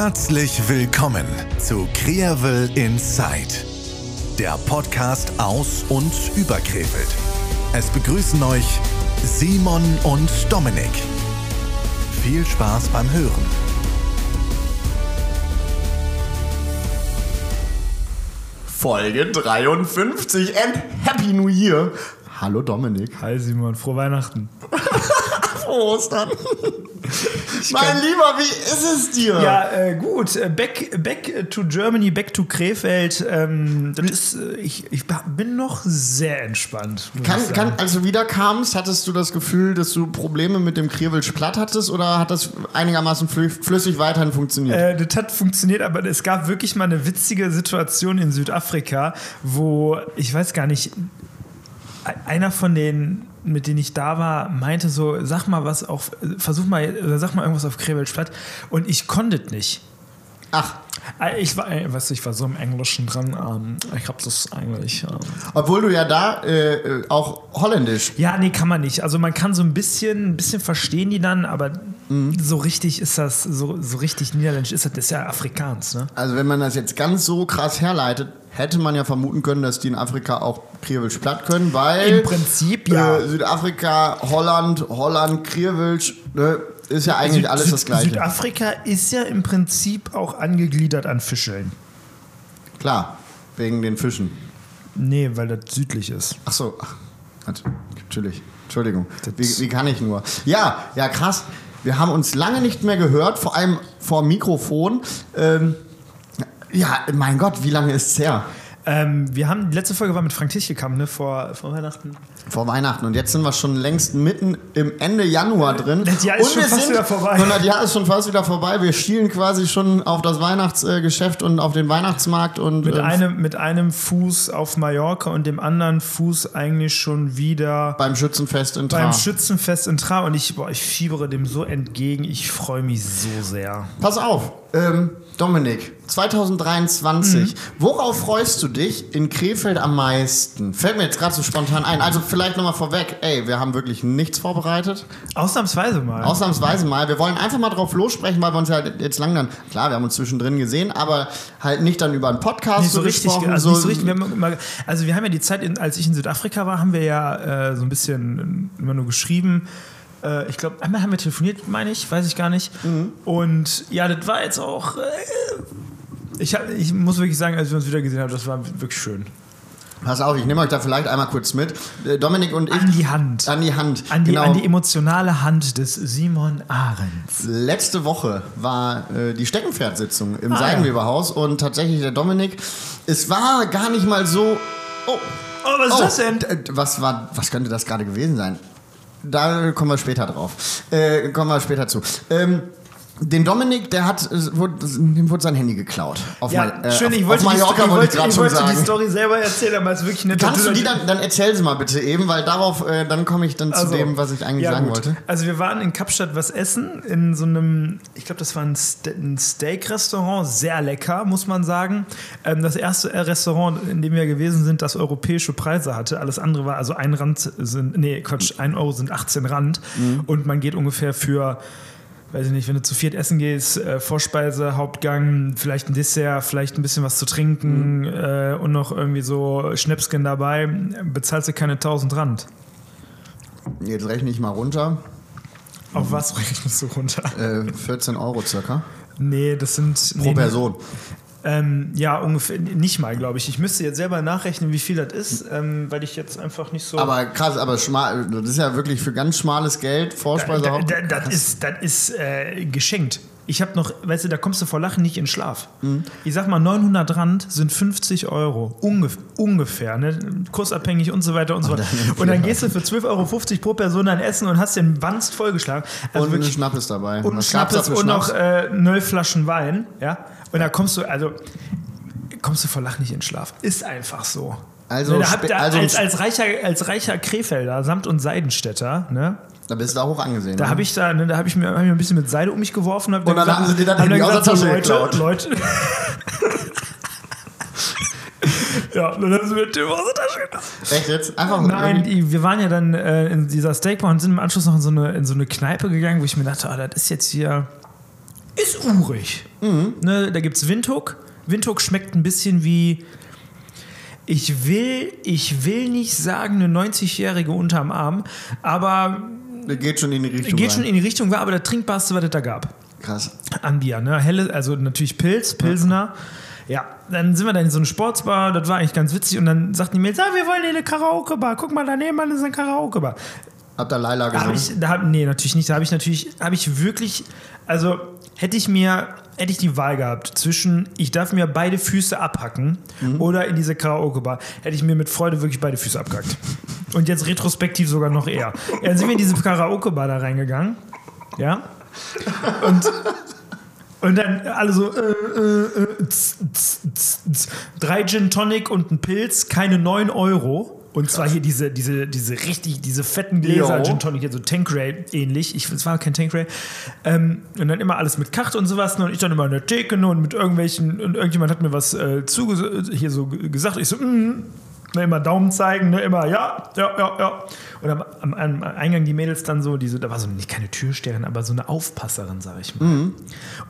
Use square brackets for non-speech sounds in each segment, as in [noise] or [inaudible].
Herzlich willkommen zu Krevel Inside, der Podcast aus und über Krefeld. Es begrüßen euch Simon und Dominik. Viel Spaß beim Hören. Folge 53 and Happy New Year. Hallo Dominik. Hi Simon, frohe Weihnachten. [laughs] Frohe Ostern. Mein Lieber, wie ist es dir? Ja, äh, gut. Äh, Back, back to Germany, back to Krefeld. Ähm, das ist, äh, ich, ich bin noch sehr entspannt. Kann, kann, als du wieder kamst, hattest du das Gefühl, dass du Probleme mit dem Krivelsch platt hattest oder hat das einigermaßen flü flüssig weiterhin funktioniert? Äh, das hat funktioniert, aber es gab wirklich mal eine witzige Situation in Südafrika, wo ich weiß gar nicht, einer von den, mit denen ich da war, meinte so, sag mal was auf, versuch mal, oder sag mal irgendwas auf Krefeld platt und ich konnte nicht. Ach, Äh, Ich war, äh, weißt du, ich war so im Englischen dran. Ähm, ich habe das eigentlich. Ähm obwohl du ja da äh, äh, auch Holländisch. ja, nee, kann man nicht. Also man kann so ein bisschen, ein bisschen verstehen die dann, aber so richtig ist das, so, so richtig niederländisch ist das, das ist ja Afrikaans, ne? Also wenn man das jetzt ganz so krass herleitet, hätte man ja vermuten können, dass die in Afrika auch Krivelsch platt können, weil Im Prinzip, ja. äh, Südafrika, Holland, Holland, Krivelsch, ne, ist ja eigentlich Süd- alles Süd- das Gleiche. Südafrika ist ja im Prinzip auch angegliedert an Fischeln. Klar, wegen den Fischen. Nee, weil das südlich ist. Ach so, ach, nat- natürlich. Entschuldigung. Wie, wie kann ich nur? Ja, ja, krass. Wir haben uns lange nicht mehr gehört, vor allem vor dem Mikrofon. Ähm, ja, mein Gott, wie lange ist es her? Ähm, wir haben, die letzte Folge war mit Frank Tichgekamp, ne, vor, vor Weihnachten. Vor Weihnachten. Und jetzt sind wir schon längst mitten im Ende Januar drin. Das Jahr ist und schon fast sind, wieder vorbei. [laughs] Und das Jahr ist schon fast wieder vorbei. Wir schielen quasi schon auf das Weihnachtsgeschäft und auf den Weihnachtsmarkt. Und, Mit, ähm, einem, mit einem Fuß auf Mallorca und dem anderen Fuß eigentlich schon wieder beim Schützenfest in beim Tra. Schützenfest in Tra. Und ich, boah, ich fiebere dem so entgegen. Ich freue mich so sehr. Pass auf, ähm, Dominik, 2023. Worauf freust du dich in Krefeld am meisten? Fällt mir jetzt gerade so spontan ein. Also vielleicht nochmal vorweg, ey, wir haben wirklich nichts vorbereitet. Ausnahmsweise mal. Ausnahmsweise mal. Wir wollen einfach mal drauf lossprechen, weil wir uns ja jetzt lang dann, klar, wir haben uns zwischendrin gesehen, aber halt nicht dann über einen Podcast nicht so richtig, gesprochen. also nicht so richtig. Wir haben immer, also wir haben ja die Zeit, als ich in Südafrika war, haben wir ja äh, so ein bisschen immer nur geschrieben. Äh, ich glaube, einmal haben wir telefoniert, meine ich, weiß ich gar nicht. Mhm. Und ja, das war jetzt auch. Äh, ich, hab, ich muss wirklich sagen, als wir uns wieder gesehen haben, das war wirklich schön. Pass auf, ich nehme euch da vielleicht einmal kurz mit. Äh, Dominik und ich. An die Hand. An die Hand. An die, genau. an die emotionale Hand des Simon Ahrens. Letzte Woche war äh, die Steckenpferdsitzung im Ah, Seidenweberhaus und tatsächlich der Dominik. Es war gar nicht mal so. Oh, Oh, was ist das denn? äh, Was, war, was könnte das gerade gewesen sein? Da kommen wir später drauf. Äh, kommen wir später zu. Ähm, den Dominik, der hat, es wurde, dem wurde sein Handy geklaut. Auf Ja, Ma- äh, schön, ich wollte, auf die, Mallorca ich wollte ich wollte, ich wollte die. Story selber erzählen, aber es ist wirklich eine Kannst du die dann, dann erzähl sie mal bitte eben, weil darauf, äh, dann komme ich dann zu Also, dem, was ich eigentlich ja, sagen gut. wollte. Also wir waren in Kapstadt was essen, in so einem, ich glaube, das war ein, Ste ein Steak-Restaurant, sehr lecker, muss man sagen. Ähm, das erste Restaurant, in dem wir gewesen sind, das europäische Preise hatte. Alles andere war, also ein Rand sind, nee, Quatsch, ein Euro sind 18 Rand. Mhm. Und man geht ungefähr für weiß ich nicht, wenn du zu viert essen gehst, äh, Vorspeise, Hauptgang, vielleicht ein Dessert, vielleicht ein bisschen was zu trinken äh, und noch irgendwie so Schnäpschen dabei, bezahlst du keine 1000 Rand. Jetzt rechne ich mal runter. Auf was rechnest du runter? Äh, 14 Euro circa. Nee, das sind. Pro nee, Person. Ähm, ja, ungefähr. Nicht mal, glaube ich. Ich müsste jetzt selber nachrechnen, wie viel das ist, ähm, weil ich jetzt einfach nicht so. Aber krass, aber schmal, das ist ja wirklich für ganz schmales Geld, Vorspeise, da, Haupt- da, das ist, das ist äh, geschenkt. Ich habe noch, weißt du, da kommst du vor Lachen nicht in Schlaf. Mhm. Ich sag mal, 900 Rand sind 50 Euro. Ungef ungefähr, ne? kursabhängig und so weiter und so fort. Und dann gehst du für 12,50 Euro pro Person dann essen und hast den Wanst vollgeschlagen. Also und ein wirklich Schnappes dabei. und da Schnappes für und noch äh, neun Flaschen Wein, ja. Und da kommst du, also kommst du vor Lachen nicht in Schlaf. Ist einfach so. Also Ne, da habt ihr also- als, als, reicher, als reicher Krefelder, Samt- und Seidenstädter, ne? Da bist du da hoch angesehen. Da ne? habe ich da, ne, da habe ich mir, hab ich mir ein bisschen mit Seide um mich geworfen Und dann haben sie dir dann Handy aus der Tasche Leute, geklaut. Leute. [laughs] ja, und dann haben sie mir den aus der Tasche geklaut. Echt jetzt? Einfach Nein, die, wir waren ja dann äh, in dieser Steakbar und sind im Anschluss noch in so eine, in so eine Kneipe gegangen, wo ich mir dachte, ah, das ist jetzt hier ist urig. Ne, da gibt es Windhoek. Windhoek schmeckt ein bisschen wie. Ich will, ich will nicht sagen, eine 90-Jährige unterm Arm, aber Geht schon in die Richtung. geht schon in die Richtung, war aber das trinkbarste, was es da gab. Krass. An Bier, ne? Helle, also natürlich Pilz, Pilsener. Ja, dann sind wir dann in so eine Sportsbar, das war eigentlich ganz witzig und dann sagten die Mädels, ah, wir wollen in eine Karaoke-Bar, guck mal, daneben ist eine Karaoke-Bar. Habt ihr Laila hab ich, da hab, nee, natürlich nicht. Da habe ich natürlich, habe ich wirklich, also hätte ich mir, hätte ich die Wahl gehabt zwischen, ich darf mir beide Füße abhacken oder in diese Karaoke-Bar, hätte ich mir mit Freude wirklich beide Füße abgehackt. Und jetzt retrospektiv sogar noch eher. Ja, dann sind wir in diese Karaoke-Bar da reingegangen. Ja. Und, und dann alle so, äh, äh, tz, tz, tz. drei Gin Tonic und ein Pilz, keine 9 Euro. Und zwar hier diese, diese, diese richtig, diese fetten Gläser Jo. Gin Tonic, hier so Tanqueray ähnlich. Ich, es war kein Tanqueray. Ähm, und dann immer alles mit Kacht und sowas. Und ich dann immer in der Theke ne, und mit irgendwelchen, und irgendjemand hat mir was äh, zuge hier so gesagt. Ich so, mm, ne, immer Daumen zeigen, ne, immer ja, ja, ja, ja. Und am, am, am Eingang die Mädels dann so, diese, da war so nicht keine Türsteherin, aber so eine Aufpasserin, sag ich mal.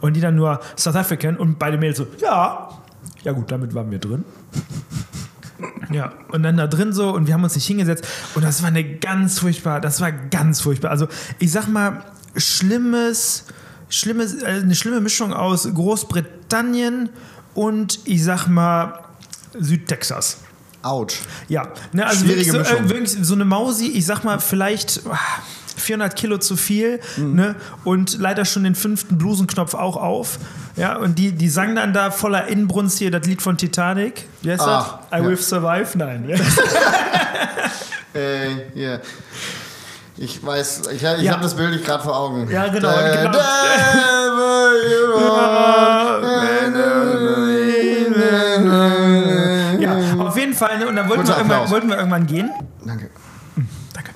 Und die dann nur South African und beide Mädels so, ja. Ja gut, damit waren wir drin. Ja, und dann da drin so und wir haben uns nicht hingesetzt und das war eine ganz furchtbar, das war ganz furchtbar. Also ich sag mal, schlimmes, schlimmes, äh, eine schlimme Mischung aus Großbritannien und ich sag mal Südtexas. Autsch. Ja, ne, also Schwierige wirklich so, äh, wirklich so eine Mausi, ich sag mal vielleicht ah, 400 Kilo zu viel Mhm. ne, und leider schon den fünften Blusenknopf auch auf. Ja, und die, die sang dann da voller Inbrunst hier das Lied von Titanic. Wie heißt Ah, das? I ja. will survive? Nein. [laughs] Äh, hier. Ich weiß, ich, ich Ja. habe das Bild nicht gerade vor Augen. Ja, genau, The genau. are. ja, auf jeden Fall. Ne, und dann wollten wir, irgendwann, wollten wir irgendwann gehen. Danke. Danke.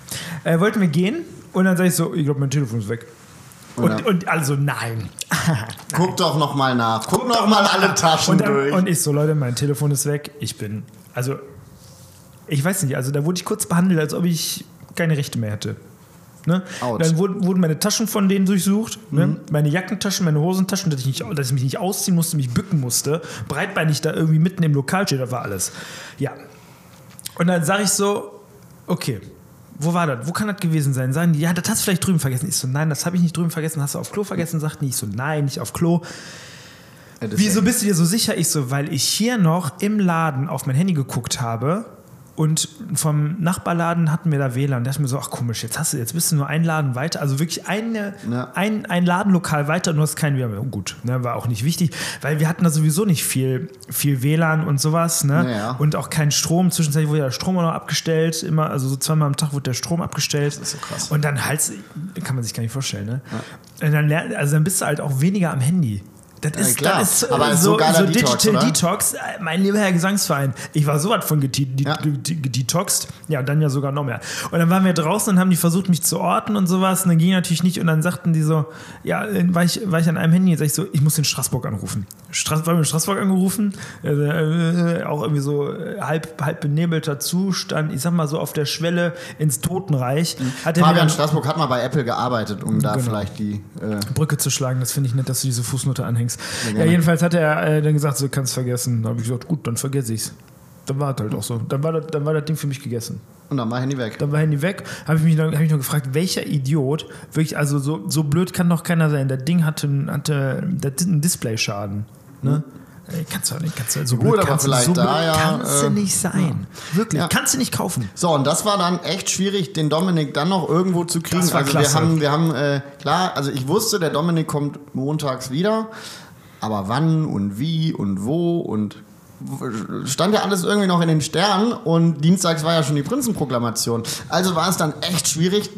Äh, wollten wir gehen und dann sag ich so, ich glaube, mein Telefon ist weg. Und, und also nein. [laughs] Guck doch noch mal nach. Guck noch mal alle Taschen Und, dann, durch. und ich so, Leute, mein Telefon ist weg. Ich bin, also, ich weiß nicht, also da wurde ich kurz behandelt, als ob ich keine Rechte mehr hätte. Ne? Dann wurden, wurden meine Taschen von denen durchsucht, Mhm. ne? meine Jackentaschen, meine Hosentaschen, dass ich, nicht, dass ich mich nicht ausziehen musste, mich bücken musste, breitbeinig da irgendwie mitten im Lokal steht, das war alles. Ja. Und dann sage ich so, okay, wo war das? Wo kann das gewesen sein? Sagen die, ja, das hast du vielleicht drüben vergessen. Ich so, nein, das habe ich nicht drüben vergessen. Hast du auf Klo vergessen? Sagt die, ich so, nein, nicht auf Klo. Ja, Wieso ist- bist du dir so sicher? Ich so, weil ich hier noch im Laden auf mein Handy geguckt habe und vom Nachbarladen hatten wir da WLAN. Da dachte ich mir so, ach komisch, jetzt hast du, jetzt bist du nur ein Laden weiter, also wirklich eine, Ja. ein, ein Ladenlokal weiter und du hast kein WLAN. Oh, gut, ne, war auch nicht wichtig, weil wir hatten da sowieso nicht viel, viel WLAN und sowas, ne? Ja. Und auch keinen Strom. Zwischenzeitlich wurde ja der Strom auch noch abgestellt, immer, also so zweimal am Tag wurde der Strom abgestellt. Das ist so krass. Und dann halt, kann man sich gar nicht vorstellen, ne? Und dann, also dann bist du halt auch weniger am Handy. Das ist, klar. das ist Aber ist so, so so Detox, Digital oder? Detox. Äh, Mein lieber Herr Gesangsverein, ich war so was von die- Ja. Ja, dann ja sogar noch mehr. Und dann waren wir draußen und haben die versucht, mich zu orten und sowas. Und dann ging natürlich nicht. Und dann sagten die so, ja, äh, war ich, war ich an einem Handy, jetzt sag ich so, ich muss den Straßburg anrufen. Straß, war in Straßburg angerufen, äh, äh, auch irgendwie so äh, halb, halb benebelter Zustand, ich sag mal so auf der Schwelle ins Totenreich. Hat er mir Fabian Straßburg hat mal bei Apple gearbeitet, um da Genau. vielleicht die. Äh, Brücke zu schlagen, das finde ich nett, dass du diese Fußnote anhängst. Ja, gerne. jedenfalls hat er äh, dann gesagt, so kannst vergessen. Da habe ich gesagt, gut, dann vergesse ich's. Dann war es halt auch so. Dann war, das, dann war das Ding für mich gegessen. und dann war Handy weg. Dann war Handy weg. Habe ich mich noch, hab ich noch gefragt, welcher Idiot, wirklich, also so, so blöd kann doch keiner sein. Das Ding hatte, hatte das ist ein Displayschaden. Ne? Ey, Kannst du nicht, kannst du so Gut, blöd, aber kannst du, vielleicht so blöd da ja, kannst du äh, nicht sein. Wirklich, Ja. kannst du nicht kaufen. So, und das war dann echt schwierig, den Dominik dann noch irgendwo zu kriegen. Das war also wir klasse. haben, wir haben, äh, klar, also ich wusste, der Dominik kommt montags wieder, aber wann und wie und wo und stand ja alles irgendwie noch in den Sternen und dienstags war ja schon die Prinzenproklamation. Also war es dann echt schwierig,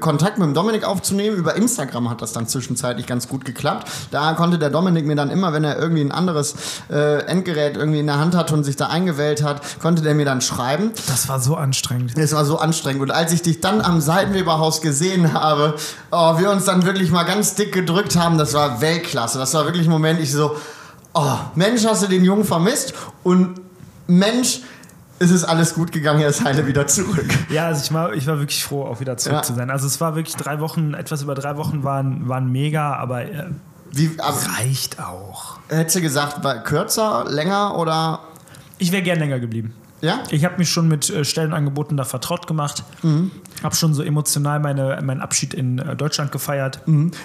Kontakt mit dem Dominik aufzunehmen. Über Instagram hat das dann zwischenzeitlich ganz gut geklappt. Da konnte der Dominik mir dann immer, wenn er irgendwie ein anderes äh, Endgerät irgendwie in der Hand hatte und sich da eingewählt hat, konnte der mir dann schreiben. Das war so anstrengend. Es war so anstrengend. Und als ich dich dann am Seitenweberhaus gesehen habe, oh, wir uns dann wirklich mal ganz dick gedrückt haben, das war Weltklasse. Das war wirklich ein Moment, ich so, oh, Mensch, hast du den Jungen vermisst? Und Mensch, es ist alles gut gegangen, er ist heile wieder zurück. Ja, also ich war, ich war wirklich froh, auch wieder zurück Ja. zu sein. Also es war wirklich drei Wochen, etwas über drei Wochen waren, waren mega, aber äh, Wie, aber, Reicht auch. hättest du gesagt, war kürzer, länger oder. Ich wäre gern länger geblieben. Ja? Ich habe mich schon mit äh, Stellenangeboten da vertraut gemacht. Mhm. Habe schon so emotional meine, meinen Abschied in äh, Deutschland gefeiert.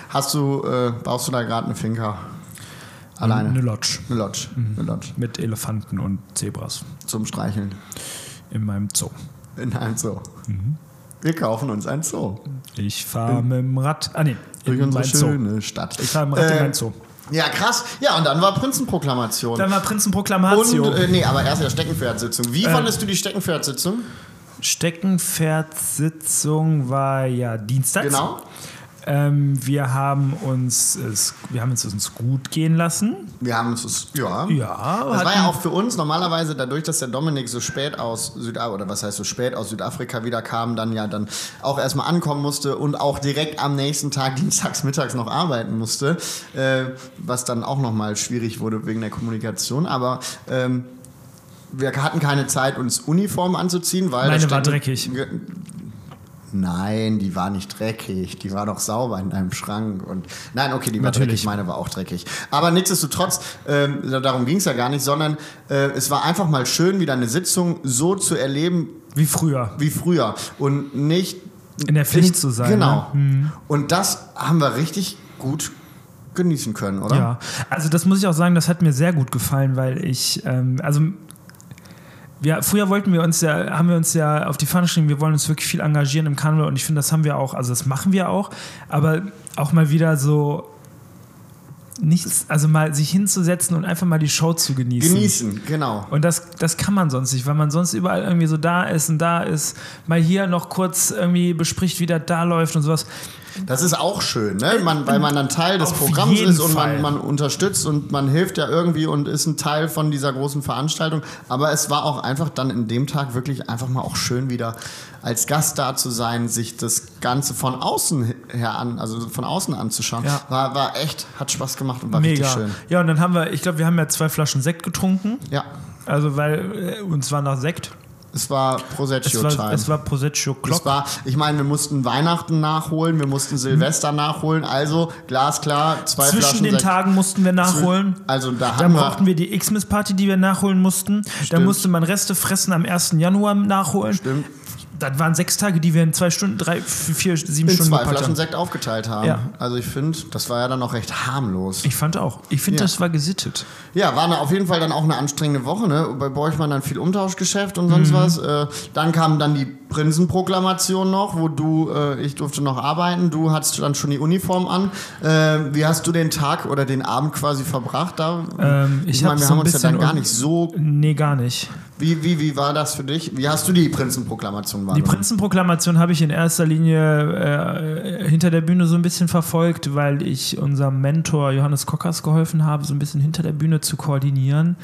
Hast du, äh, baust du da gerade eine Finca? Alleine? Eine Lodge Eine Lodge. Eine Lodge. mit Elefanten und Zebras Zum Streicheln. in meinem Zoo. In einem Zoo. Mhm. Wir kaufen uns ein Zoo. Ich fahre mit dem Rad. Ah, nee, Durch in unsere mein Zoo. schöne Stadt. Ich fahre mit dem Rad in Äh, mein Zoo. Ja, krass. Ja, und dann war Prinzenproklamation. Dann war Prinzenproklamation. und, äh, nee, aber erst ja Steckenpferdsitzung. Wie Äh. fandest du die Steckenpferdsitzung? Steckenpferdsitzung war ja Dienstag. Genau. Ähm, wir haben uns es, wir haben es uns gut gehen lassen. Wir haben uns, ja. Ja, Das war ja auch für uns normalerweise dadurch, dass der Dominik so spät aus Südafrika, oder was heißt so spät aus Südafrika wieder kam, dann ja dann auch erstmal ankommen musste und auch direkt am nächsten Tag [laughs] dienstags mittags noch arbeiten musste, äh, was dann auch nochmal schwierig wurde wegen der Kommunikation. Aber ähm, wir hatten keine Zeit, uns Uniformen anzuziehen, weil Meine war dreckig. Nein, die war nicht dreckig. Die war doch sauber in deinem Schrank. Und nein, okay, die war Natürlich. dreckig. Meine war auch dreckig. Aber nichtsdestotrotz, ähm, darum ging es ja gar nicht, sondern äh, es war einfach mal schön, wieder eine Sitzung so zu erleben wie früher. wie früher und nicht In der Pflicht zu sein, Genau. ne? Und das haben wir richtig gut genießen können, oder? Ja, also das muss ich auch sagen, das hat mir sehr gut gefallen, weil ich, ähm, also wir, früher wollten wir uns ja, haben wir uns ja auf die Fahne geschrieben, wir wollen uns wirklich viel engagieren im Karneval und ich finde, das haben wir auch, also das machen wir auch, aber auch mal wieder so nichts, also mal sich hinzusetzen und einfach mal die Show zu genießen. Genießen, genau. Und das, das kann man sonst nicht, weil man sonst überall irgendwie so da ist und da ist, mal hier noch kurz irgendwie bespricht, wie das da läuft und sowas. Das ist auch schön, ne? man, weil man dann Teil des Auf Programms ist und man, man unterstützt und man hilft ja irgendwie und ist ein Teil von dieser großen Veranstaltung. Aber es war auch einfach dann in dem Tag wirklich einfach mal auch schön wieder als Gast da zu sein, sich das Ganze von außen her an, also von außen anzuschauen. Ja. War, war echt, hat Spaß gemacht und war Mega. richtig schön. Ja, und dann haben wir, ich glaube, wir haben ja zwei Flaschen Sekt getrunken. Ja, Also, weil äh, uns war nach Sekt. Es war Prosecco-Time. es war Prosecco Es Clock. war, ich meine, wir mussten Weihnachten nachholen, wir mussten Silvester nachholen, also glasklar, zwei Zwischen Flaschen den Sekt. Tagen mussten wir nachholen. Also da Dann haben wir, brauchten wir die Xmas-Party, die wir nachholen mussten. Dann Stimmt. musste man Reste fressen am 1. Januar nachholen. Stimmt. Das waren sechs Tage, die wir in zwei Stunden, drei, vier, sieben in Stunden zwei gepackt Flaschen haben. Sekt aufgeteilt haben. Ja. Also ich finde, das war ja dann noch recht harmlos. Ich fand auch. Ich finde, Ja. das war gesittet. Ja, war auf jeden Fall dann auch eine anstrengende Woche. Ne? Bei Borchmann dann viel Umtauschgeschäft und Mhm. sonst was. Äh, dann kam dann die Prinzenproklamation noch, wo du, äh, ich durfte noch arbeiten. Du hattest dann schon die Uniform an. Äh, wie hast du den Tag oder den Abend quasi verbracht da? Ähm, ich ich meine, wir so haben uns ja dann gar nicht so. Nee, gar nicht. Wie, wie, wie war das für dich? Wie hast du die Prinzenproklamation Die wahrgenommen? Prinzenproklamation habe ich in erster Linie äh, hinter der Bühne so ein bisschen verfolgt, weil ich unserem Mentor Johannes Kockers geholfen habe, so ein bisschen hinter der Bühne zu koordinieren,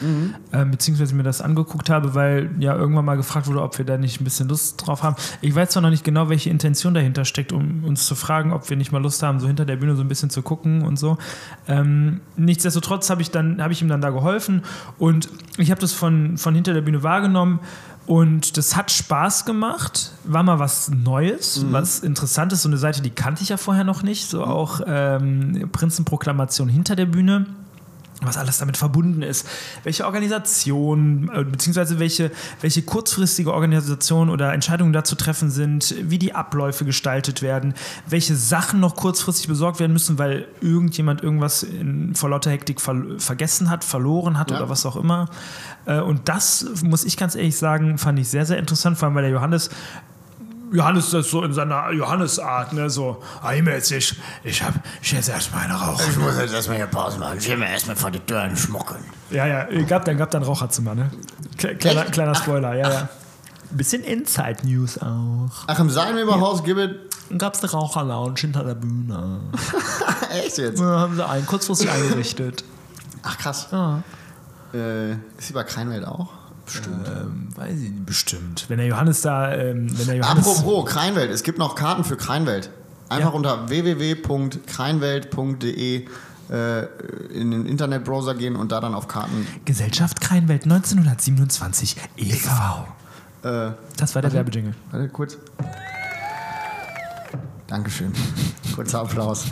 äh, beziehungsweise mir das angeguckt habe, weil ja irgendwann mal gefragt wurde, ob wir da nicht ein bisschen Lust drauf haben. Ich weiß zwar noch nicht genau, welche Intention dahinter steckt, um uns zu fragen, ob wir nicht mal Lust haben, so hinter der Bühne so ein bisschen zu gucken und so. Ähm, nichtsdestotrotz habe ich, dann- habe ich ihm dann da geholfen und ich habe das von, von hinter der Bühne wahrgenommen. Und das hat Spaß gemacht, war mal was Neues, was Interessantes, so eine Seite, die kannte ich ja vorher noch nicht, so auch ähm, Prinzenproklamation hinter der Bühne. Was alles damit verbunden ist, welche Organisation, äh, beziehungsweise welche, welche kurzfristige Organisation oder Entscheidungen da zu treffen sind, wie die Abläufe gestaltet werden, welche Sachen noch kurzfristig besorgt werden müssen, weil irgendjemand irgendwas in, vor lauter Hektik ver vergessen hat, verloren hat Ja. oder was auch immer. Äh, und das, muss ich ganz ehrlich sagen, fand ich sehr, sehr interessant, vor allem weil der Johannes Johannes das so in seiner Johannesart, ne, so, ah, Himmel, jetzt ich, ich hab, ich jetzt erstmal eine rauchen. Ich muss jetzt erstmal hier Pause machen. Ich will mir erstmal vor die Türen schmucken. Ja, ja, gab dann, gab dann Raucherzimmer, ne? Kle- Kleiner, Echt? kleiner Spoiler, ja, ja. Bisschen Inside News auch. Ach, im Seilenweberhaus gibt Dann gab es eine Raucherlounge hinter der Bühne. [laughs] Echt jetzt? Da haben sie einen kurzfristig eingerichtet. Ach, krass. Ja. Äh, ist die bei Kreinwelt auch? Bestimmt. Ähm, weiß ich nicht, bestimmt. Wenn der Johannes da, ähm, wenn der Johannes. Apropos Kreinwelt, es gibt noch Karten für Kreinwelt. Einfach Ja. unter www.kreinwelt.de äh, in den Internetbrowser gehen und da dann auf Karten. Gesellschaft Kreinwelt 1927 e.V. Äh, Das war der Werbejingle. warte kurz. Dankeschön. [laughs] Kurzer Applaus.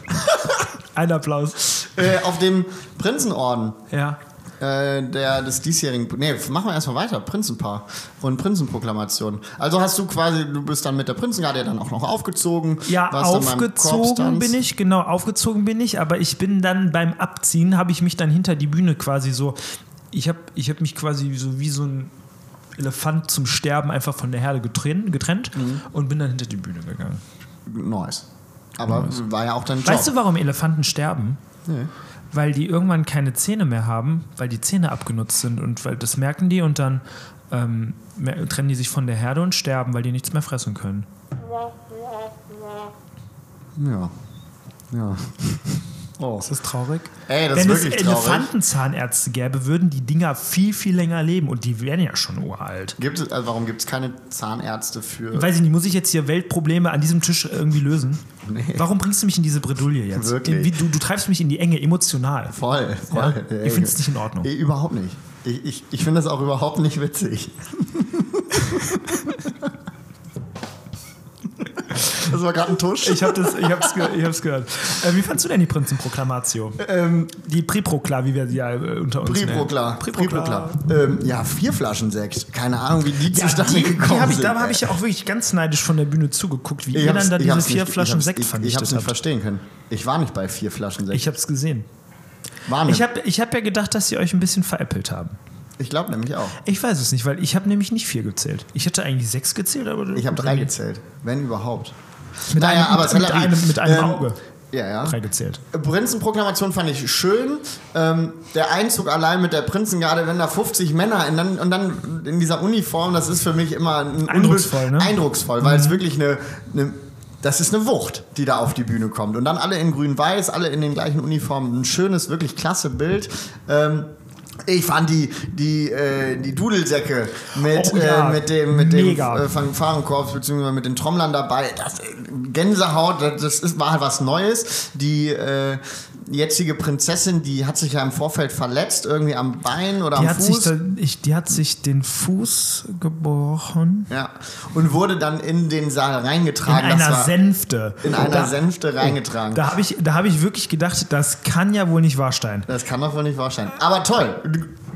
Ein Applaus. Äh, auf dem Prinzenorden Ja. Äh, der, des diesjährigen. Nee, machen wir erstmal weiter. Prinzenpaar und Prinzenproklamation. Also hast du quasi, du bist dann mit der Prinzengarde dann auch noch aufgezogen. Ja, dann aufgezogen bin ich, genau, aufgezogen bin ich, aber ich bin dann beim Abziehen, habe ich mich dann hinter die Bühne quasi so, ich habe ich hab mich quasi so wie so ein Elefant zum Sterben einfach von der Herde getrennt, getrennt Mhm. und bin dann hinter die Bühne gegangen. Nice. Aber war ja auch dein Job. Weißt du, warum Elefanten sterben? Nee. Weil die irgendwann keine Zähne mehr haben, weil die Zähne abgenutzt sind und weil das merken die und dann ähm, trennen die sich von der Herde und sterben, weil die nichts mehr fressen können. Ja. Ja. Oh. Ist das traurig? Ey, das Wenn ist es wirklich traurig. Elefantenzahnärzte gäbe, würden die Dinger viel, viel länger leben und die wären ja schon uralt. Gibt es, also warum gibt es keine Zahnärzte für. Weiß ich nicht, muss ich jetzt hier Weltprobleme an diesem Tisch irgendwie lösen? Nee. Warum bringst du mich in diese Bredouille jetzt? Wirklich. Du, du treibst mich in die Enge emotional. Voll, voll. Ja? Ich finde es nicht in Ordnung. Nee, überhaupt nicht. Ich, ich, ich finde das auch überhaupt nicht witzig. [laughs] das war gerade ein Tusch. Ich habe das, ich hab's, ge ich hab's gehört. Äh, wie fandst du denn die Prinzenproklamation? ähm, Die Priprokla, wie wir sie ja äh, unter uns Priproklar. nennen. Priproklar. Ähm, ja, vier Flaschen Sekt. Keine Ahnung, wie die Ja, zustande die, die gekommen hab ich, sind. da habe ich ja auch wirklich ganz neidisch von der Bühne zugeguckt, wie Ich ihr dann da ich diese vier nicht- Flaschen ich hab's- Sekt ich, ich vernichtet hab's nicht verstehen können. Ich war nicht bei vier Flaschen Sekt. Ich habe es gesehen. war Ich habe ich hab ja gedacht, dass sie euch ein bisschen veräppelt haben. ich glaube nämlich auch. Ich weiß es nicht, weil ich habe nämlich nicht vier gezählt. Ich hätte eigentlich sechs gezählt, aber Ich habe drei gezählt, wenn überhaupt. Mit Naja, einem, aber mit, mit, einem, mit einem ähm, Auge. Ja, ja. Drei gezählt. Prinzenproklamation fand ich schön. Ähm, der Einzug allein mit der Prinzengarde, wenn da 50 Männer in, dann, und dann in dieser Uniform, das ist für mich immer ein Eindrucksvoll, ne? eindrucksvoll, weil es wirklich eine, eine das ist eine Wucht, die da auf die Bühne kommt. Und dann alle in grün-weiß, alle in den gleichen Uniformen. Ein schönes, wirklich klasse Bild. Ähm, ich fand die, die, äh, die Dudelsäcke mit, Oh ja, äh, mit dem, mit dem mega. äh, Fanfarenkorps beziehungsweise mit den Trommlern dabei. Das, äh, Gänsehaut, das, das ist, war halt was Neues. Die äh, jetzige Prinzessin, die hat sich ja im Vorfeld verletzt, irgendwie am Bein oder Die am hat, sich Fuß. da, ich, die hat sich den Fuß gebrochen. ja, und wurde dann in den Saal In reingetragen. Das einer Sänfte. in einer da, Sänfte reingetragen. Da habe ich, da hab ich wirklich gedacht, das kann ja wohl nicht wahr sein. Das kann doch wohl nicht wahr sein. Aber toll,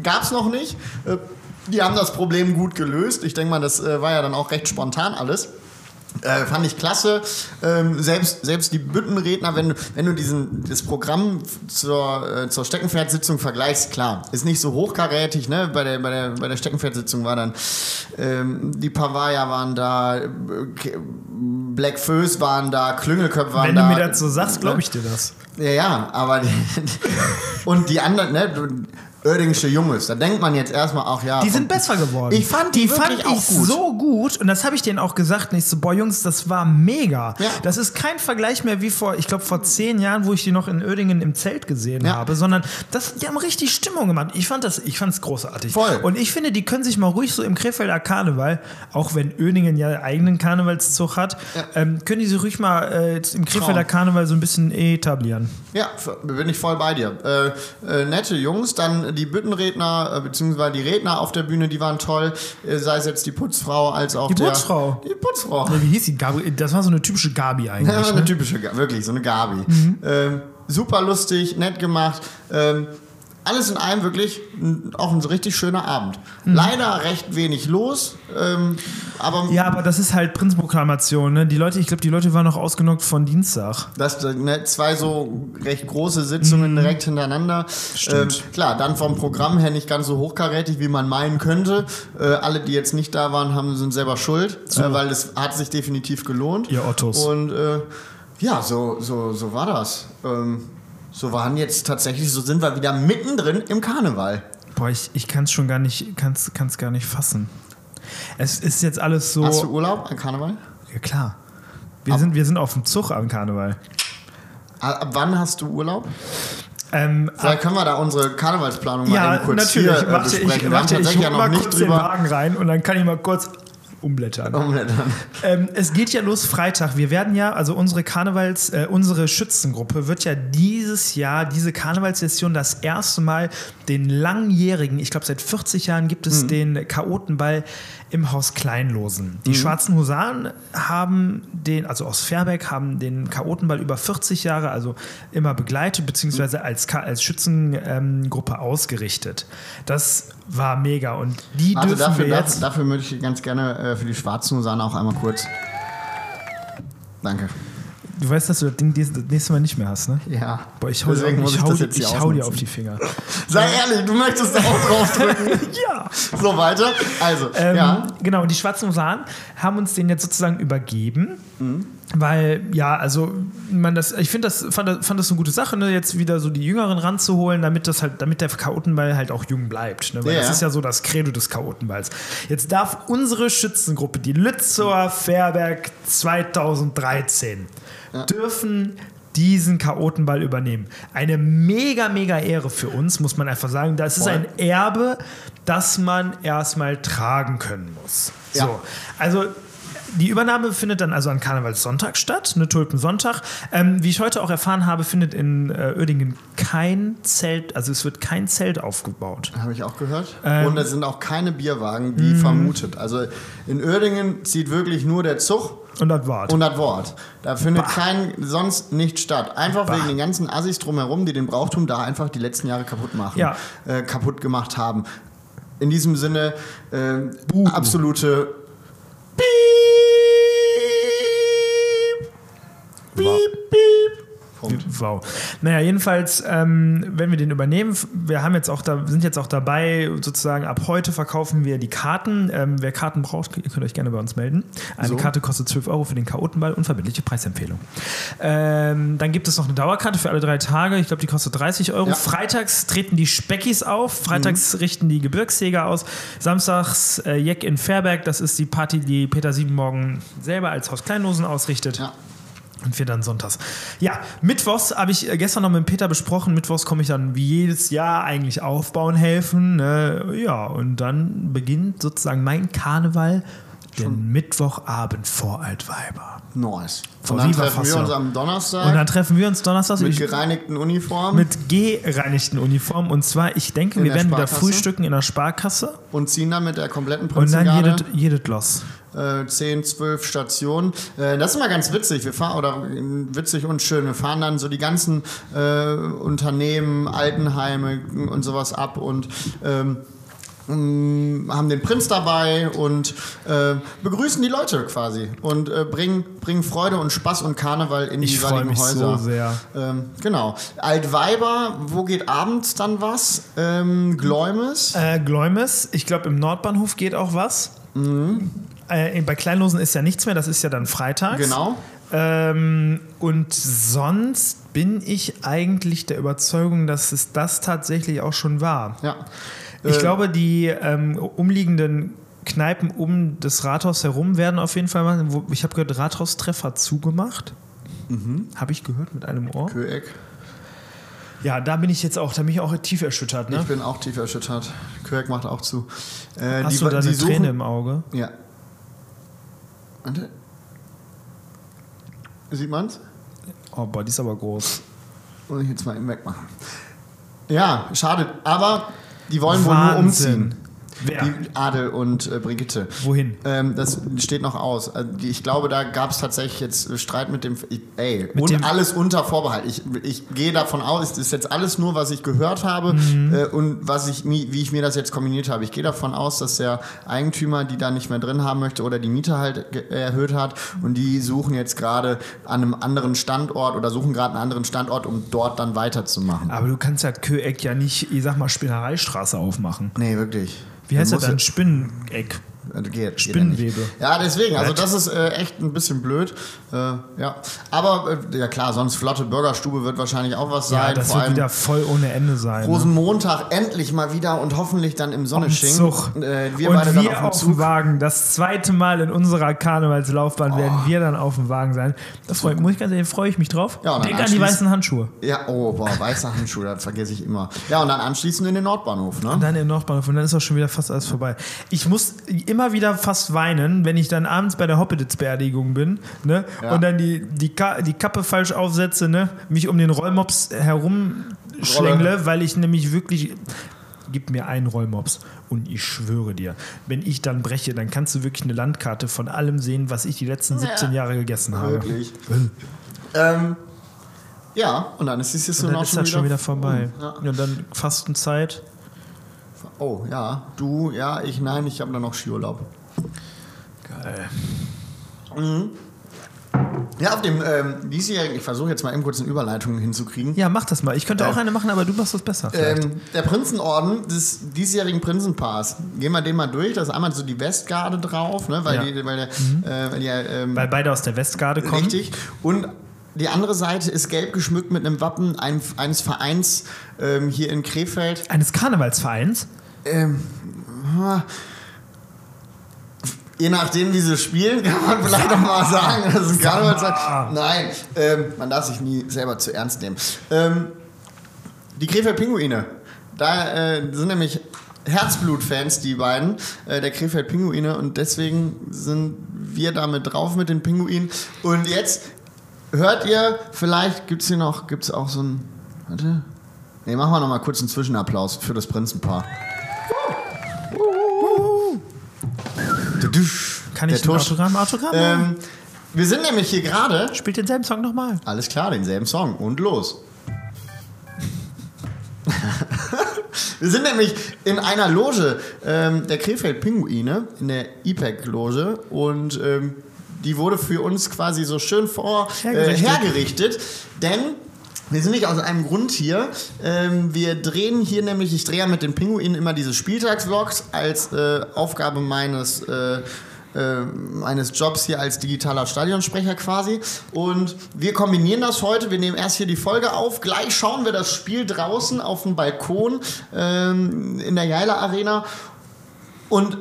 gab's noch nicht. Äh, Die haben das Problem gut gelöst. Ich denke mal, das äh, war ja dann auch recht spontan alles. Äh, fand ich klasse. Ähm, selbst, selbst die Büttenredner, wenn du, wenn du diesen, das Programm zur, äh, zur Steckenpferdsitzung vergleichst, klar, ist nicht so hochkarätig. Ne? Bei, der, bei, der, bei der Steckenpferdsitzung war dann ähm, die Pavaya waren da, äh, Black Föß waren da, Klüngelköpfe waren Wenn da. du mir das so sagst, glaube ich dir das. Ja, ja, aber die, [laughs] und die anderen, ne, Oerdingsche Junges, da denkt man jetzt erstmal auch, ja. Die sind besser geworden. Ich fand die, die fand auch ich gut. so gut und das habe ich denen auch gesagt. Nicht so, boah Jungs, das war mega. Ja. Das ist kein Vergleich mehr wie vor, ich glaube vor zehn Jahren, wo ich die noch in Oerdingen im Zelt gesehen Ja. habe, sondern das, die haben richtig Stimmung gemacht. Ich fand das, ich fand es großartig. Voll. Und ich finde, die können sich mal ruhig so im Krefelder Karneval, auch wenn Oerdingen ja eigenen Karnevalszug hat, ähm, können die sich ruhig mal äh, im Krefelder. Karneval so ein bisschen etablieren. Ja, bin ich voll bei dir. Äh, äh, nette Jungs, dann die Büttenredner, äh, beziehungsweise die Redner auf der Bühne, die waren toll. Äh, sei es jetzt die Putzfrau als auch Die der. Putzfrau? Die Putzfrau. Wie hieß die? Gabi, das war so eine typische Gabi [laughs] eigentlich. Ja, ne? eine typische, Ga- wirklich, so eine Gabi. Ähm, super lustig, nett gemacht. Ähm, alles in allem wirklich auch ein so richtig schöner Abend. Leider recht wenig los, ähm, aber Ja, aber das ist halt Prinzproklamation. Ne? Die Leute, ich glaube, die Leute waren noch ausgenockt von Dienstag. das, ne, zwei so recht große Sitzungen direkt hintereinander. Ähm, klar, dann vom Programm her nicht ganz so hochkarätig, wie man meinen könnte. Äh, alle, die jetzt nicht da waren, haben, sind selber schuld, äh, weil es hat sich definitiv gelohnt. Ihr Ottos. Und äh, ja, so, so, so war das. Ähm, so waren jetzt tatsächlich, so sind wir wieder mittendrin im Karneval. Boah, ich, ich kann es schon gar nicht, kann's, kann's gar nicht fassen. Es ist jetzt alles so. Hast du Urlaub an Karneval? ja, klar. Wir sind, wir sind auf dem Zug am Karneval. Ab wann hast du Urlaub? Ähm, Vielleicht können wir da unsere Karnevalsplanung mal ja, eben kurz natürlich. hier äh, warte, besprechen. ich, wir haben ich tatsächlich hol ja noch mal nicht kurz den drüber. Wagen rein und dann kann ich mal kurz umblättern. Umblättern. Ähm, es geht ja los Freitag. Wir werden ja, also unsere Karnevals, äh, unsere Schützengruppe wird ja dieses Jahr, diese Karnevalssession, das erste Mal den langjährigen, ich glaube seit 40 Jahren gibt es den Chaotenball im Haus Kleinlosen. Die Schwarzen Husaren haben den, also aus Fairbeck, haben den Chaotenball über 40 Jahre, also immer begleitet, beziehungsweise als, Ka- als Schützengruppe ausgerichtet. Das war mega und die Also dürfen dafür, wir dafür, jetzt. dafür möchte ich ganz gerne äh, für die schwarzen Husaren auch einmal kurz. Danke. Du weißt, dass du das Ding das nächste Mal nicht mehr hast, ne? Ja. Boah, ich hau, Deswegen dir, muss ich hau, das jetzt ich hau dir auf die Finger. Sei ehrlich, du möchtest da auch drauf drücken. [laughs] ja. so weiter. Also, Ähm, ja. Genau, und die Schwarzen Husaren haben uns den jetzt sozusagen übergeben. Mhm. Weil, ja, also man das, ich finde das, fand, das- fand das eine gute Sache, ne, jetzt wieder so die Jüngeren ranzuholen, damit das halt, damit der Chaotenball halt auch jung bleibt. Ne? Weil Ja, das ist ja so das Credo des Chaotenballs. Jetzt darf unsere Schützengruppe, die Lützower Fairberg 2013, dürfen diesen Chaotenball übernehmen. Eine mega, mega Ehre für uns, muss man einfach sagen. Das ist ein Erbe, das man erstmal tragen können muss. Ja. So, also die Übernahme findet dann also an Karnevalssonntag statt, ne, Tulpensonntag. Ähm, wie ich heute auch erfahren habe, findet in äh, Uerdingen kein Zelt, also es wird kein Zelt aufgebaut. Habe ich auch gehört. Ähm. Und es sind auch keine Bierwagen, wie Mhm. vermutet. Also in Uerdingen zieht wirklich nur der Zug Und das war's. und das Wort. Da findet kein sonst nicht statt. Einfach Bah. wegen den ganzen Assis drumherum, die den Brauchtum da einfach die letzten Jahre kaputt machen, Ja. äh, kaputt gemacht haben. In diesem Sinne äh, absolute Piep. Piep, piep. Punkt. Wow. Naja, jedenfalls, ähm, wenn wir den übernehmen, wir haben jetzt auch da, sind jetzt auch dabei, sozusagen ab heute verkaufen wir die Karten. Ähm, wer Karten braucht, ihr könnt euch gerne bei uns melden. Eine So. Karte kostet 12 Euro für den Chaotenball, unverbindliche Preisempfehlung. Ähm, dann gibt es noch eine Dauerkarte für alle drei Tage, ich glaube, die kostet 30 Euro. Ja. Freitags treten die Speckis auf, freitags richten die Gebirgsjäger aus, samstags äh, Jeck in Fairberg, das ist die Party, die Peter Siebenmorgen selber als Haus Kleinlosen ausrichtet. Ja. Und wir dann sonntags. Ja, Mittwochs habe ich äh, gestern noch mit Peter besprochen. Mittwochs komme ich dann wie jedes Jahr eigentlich aufbauen helfen. Ne? Ja, und dann beginnt sozusagen mein Karneval den Mittwochabend vor Altweiber. Nice. Vor Und dann Viva treffen wir Faso. uns am Und Donnerstag dann treffen wir uns donnerstags mit gereinigten Uniformen mit gereinigten Uniformen. Und zwar, ich denke, In wir werden wieder frühtagen in der Sparkasse. und ziehen dann mit der kompletten Und dann Prinzengarde jedes, jedes Los. Äh, 10, 12 Stationen. Äh, das ist immer ganz witzig. Wir fahren, oder äh, witzig und schön, wir fahren dann so die ganzen äh, Unternehmen, Altenheime und sowas ab und ähm, mh, haben den Prinz dabei und äh, begrüßen die Leute quasi und äh, bringen, bringen Freude und Spaß und Karneval in die Ich freue jeweiligen mich Häuser. so sehr. Ähm, genau. Altweiber, wo geht abends dann was? Ähm, Gläumes. Äh, Gläumes, ich glaube, im Nordbahnhof geht auch was. Äh, bei Kleinlosen ist ja nichts mehr, das ist ja dann freitags. Genau. Ähm, und sonst bin ich eigentlich der Überzeugung, dass es das tatsächlich auch schon war. Ja. Ich Äh, glaube, die ähm, umliegenden Kneipen um das Rathaus herum werden auf jeden Fall. Wo, ich habe gehört, Rathaustreffer zugemacht. Habe ich gehört mit einem Ohr. Köeck. Ja, da bin ich jetzt auch, da bin ich auch tief erschüttert. Ne? Ich bin auch tief erschüttert. Kirk macht auch zu. Äh, Hast die, du da die eine Träne im Auge? Ja. Warte. Sieht man's? Oh, boah, die ist aber groß. Muss ich jetzt mal eben wegmachen. Ja, schade. Aber die wollen wohl nur Wahnsinn. umziehen. Wer? Die Adel und äh, Brigitte. Wohin? Ähm, das steht noch aus. Die- ich glaube, da gab es tatsächlich jetzt äh, Streit mit dem. Ich, ey, Mit und dem- alles unter Vorbehalt. Ich, ich gehe davon aus, es ist jetzt alles nur, was ich gehört habe Mhm. äh, und was ich, wie ich mir das jetzt kombiniert habe. Ich gehe davon aus, dass der Eigentümer die da nicht mehr drin haben möchte oder die Miete halt erhöht hat und die suchen jetzt gerade an einem anderen Standort oder suchen gerade einen anderen Standort, um dort dann weiterzumachen. Aber du kannst ja Köeck ja nicht, ich sag mal, Spinnereistraße aufmachen. Nee, wirklich. Wie heißt das dann? Spinneck. Äh, Geht, geht Spinnenwebe. Ja, nicht. ja, deswegen. Also das ist äh, echt ein bisschen blöd. Äh, ja, aber äh, ja klar, sonst flotte Burgerstube wird wahrscheinlich auch was Ja, sein. das Vor wird allem wieder voll ohne Ende sein. Ne? Rosenmontag endlich mal wieder und hoffentlich dann im Sonnenschein. Äh, wir und beide dann wir auf dem auf dem Zug. Wagen. Das zweite Mal in unserer Karnevalslaufbahn werden wir dann auf dem Wagen sein. Da freu, muss ich ganz ehrlich, freue ich mich drauf. Ja, dann Denk an die weißen Handschuhe. Ja, oh, boah, weiße Handschuhe, das vergesse ich immer. Ja, und dann anschließend in den Nordbahnhof, ne? Und dann im Nordbahnhof und dann ist auch schon wieder fast alles vorbei. Ich muss immer immer wieder fast weinen, wenn ich dann abends bei der Hoppeditz-Beerdigung bin ne? Ja. und dann die, die, Ka die Kappe falsch aufsetze, ne? mich um den Rollmops herumschlängle, weil ich nämlich wirklich. Gib mir einen Rollmops und ich schwöre dir, wenn ich dann breche, dann kannst du wirklich eine Landkarte von allem sehen, was ich die letzten 17 Jahre gegessen habe. Wirklich. ähm, ja, und dann ist die Und Saison dann auch ist das schon wieder vorbei. Ja. Und dann Fastenzeit. Oh, ja. Du, ja, ich, nein, ich habe dann noch Skiurlaub. Geil. Ja, auf dem ähm, diesjährigen, ich versuche jetzt mal eben kurz eine Überleitung hinzukriegen. Ja, mach das mal. Ich könnte Äh, auch eine machen, aber du machst das besser. Ähm, der Prinzenorden des diesjährigen Prinzenpaars. Gehen wir den mal durch. Da ist einmal so die Westgarde drauf, ne? weil, Ja. Mhm. die, weil, der, äh, weil die, ähm, Weil beide aus der Westgarde kommen. Richtig. Und die andere Seite ist gelb geschmückt mit einem Wappen ein, eines Vereins ähm, hier in Krefeld. Eines Karnevalsvereins. Ähm, je nachdem, wie sie spielen, [laughs] kann man vielleicht auch mal sagen, das ist ein Karnevalszeit. Nein, ähm, man darf sich nie selber zu ernst nehmen. Ähm, die Krefeld Pinguine. Da äh, sind nämlich Herzblut-Fans, die beiden, äh, der Krefeld Pinguine. Und deswegen sind wir da mit drauf mit den Pinguinen. Und jetzt hört ihr, vielleicht gibt es hier noch, gibt es auch so ein. Warte. Ne, machen wir noch mal kurz einen Zwischenapplaus für das Prinzenpaar. Kann ich ein Tusch. Autogramm? Autogramm? Ähm, wir sind nämlich hier gerade. Spielt denselben Song nochmal. Alles klar, denselben Song. Und los. [laughs] wir sind nämlich in einer Loge ähm, der Krefeld Pinguine, in der IPEC-Loge. Und ähm, die wurde für uns quasi so schön vor äh, hergerichtet. Denn wir sind nicht aus einem Grund hier. Ähm, wir drehen hier nämlich, ich drehe ja mit den Pinguinen immer diese Spieltagsvlogs als äh, Aufgabe meines, äh, äh, meines Jobs hier als digitaler Stadionsprecher quasi. Und wir kombinieren das heute. Wir nehmen erst hier die Folge auf. Gleich schauen wir das Spiel draußen auf dem Balkon ähm, in der Jaila Arena und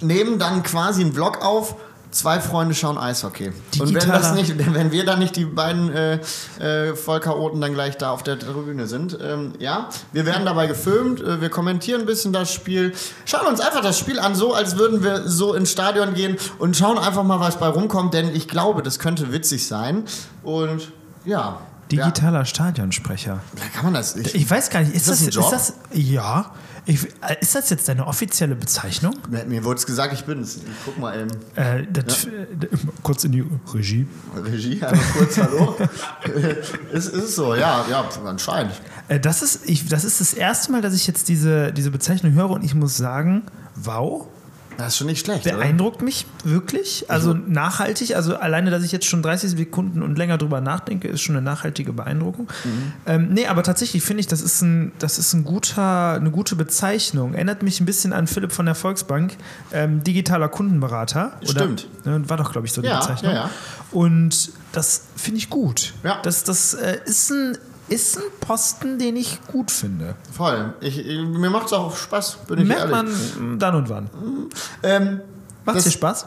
nehmen dann quasi einen Vlog auf. Zwei Freunde schauen Eishockey. Und wenn, das nicht, [laughs] wenn wir dann nicht die beiden äh, äh, Vollchaoten dann gleich da auf der Tribüne sind, ähm, ja, wir werden dabei gefilmt, äh, wir kommentieren ein bisschen das Spiel, schauen uns einfach das Spiel an, so als würden wir so ins Stadion gehen und schauen einfach mal, was bei rumkommt, denn ich glaube, das könnte witzig sein. Und ja. Digitaler Stadionsprecher. Ja, kann man das? Ich, Ich weiß gar nicht, ist, Ist das das, ein ist Job? das ja? Ich, äh, ist das jetzt deine offizielle Bezeichnung? mir wurde es gesagt, ich bin's. Ich guck mal eben. Äh, das, äh, kurz in die Regie. Regie, einmal kurz Hallo. [laughs] ist, ist so, ja, ja, anscheinend. Äh, das, ist, ich, das ist das erste Mal, dass ich jetzt diese, diese Bezeichnung höre und ich muss sagen, wow, Das ist schon nicht schlecht, oder? beeindruckt mich wirklich. Also nachhaltig, also alleine, dass ich jetzt schon 30 Sekunden und länger drüber nachdenke, ist schon eine nachhaltige Beeindruckung. Mhm. Ähm, nee, aber tatsächlich finde ich, das ist, ein, das ist ein guter, eine gute Bezeichnung. Erinnert mich ein bisschen an Philipp von der Volksbank, ähm, digitaler Kundenberater. Stimmt. Oder, ne, war doch, glaube ich, so die Ja, Bezeichnung. ja, ja. Und das finde ich gut. Ja. Das, das äh, ist, ein, ist ein Posten, den ich gut finde. Voll. Ich, ich, mir macht es auch Spaß, bin ich Merkt ehrlich. man dann und wann. Ähm, Macht dir Spaß?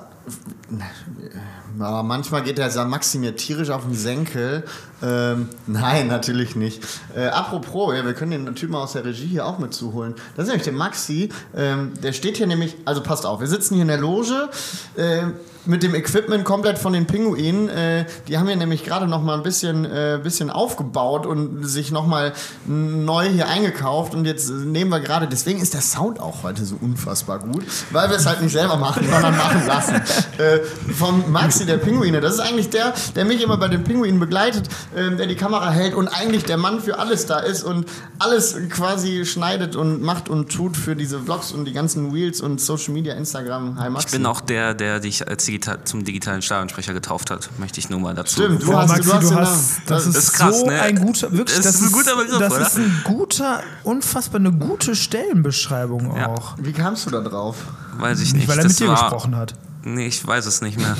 aber manchmal geht der Maxi mir tierisch auf den Senkel. Ähm, nein, natürlich nicht. Äh, apropos, ja, wir können den Typen aus der Regie hier auch mit zuholen. Das ist nämlich der Maxi. Ähm, der steht hier nämlich, also passt auf, wir sitzen hier in der Loge. Äh, mit dem Equipment komplett von den Pinguinen. Äh, die haben hier nämlich gerade noch mal ein bisschen, äh, bisschen aufgebaut und sich noch mal neu hier eingekauft. Und jetzt nehmen wir gerade, deswegen ist der Sound auch heute so unfassbar gut, weil wir es halt nicht selber machen, sondern machen lassen. [laughs] äh, vom Maxi der Pinguine. Das ist eigentlich der, der mich immer bei den Pinguinen begleitet, ähm, der die Kamera hält und eigentlich der Mann für alles da ist und alles quasi schneidet und macht und tut für diese Vlogs und die ganzen Reels und Social Media, Instagram. Hi Maxi. Ich bin auch der, der dich als digital, zum digitalen Stadionsprecher getauft hat, möchte ich nur mal dazu. Stimmt, du Boah, hast, Maxi, du hast, du hast, Namen. das ist, ist krass, so ne? ein guter, wirklich, Das ist ein guter Begriff, das oder? ist ein guter, unfassbar eine gute Stellenbeschreibung Ja. auch. Wie kamst du da drauf? Weiß ich Nicht, nicht. weil er das mit dir war, gesprochen hat. Nee, ich weiß es nicht mehr.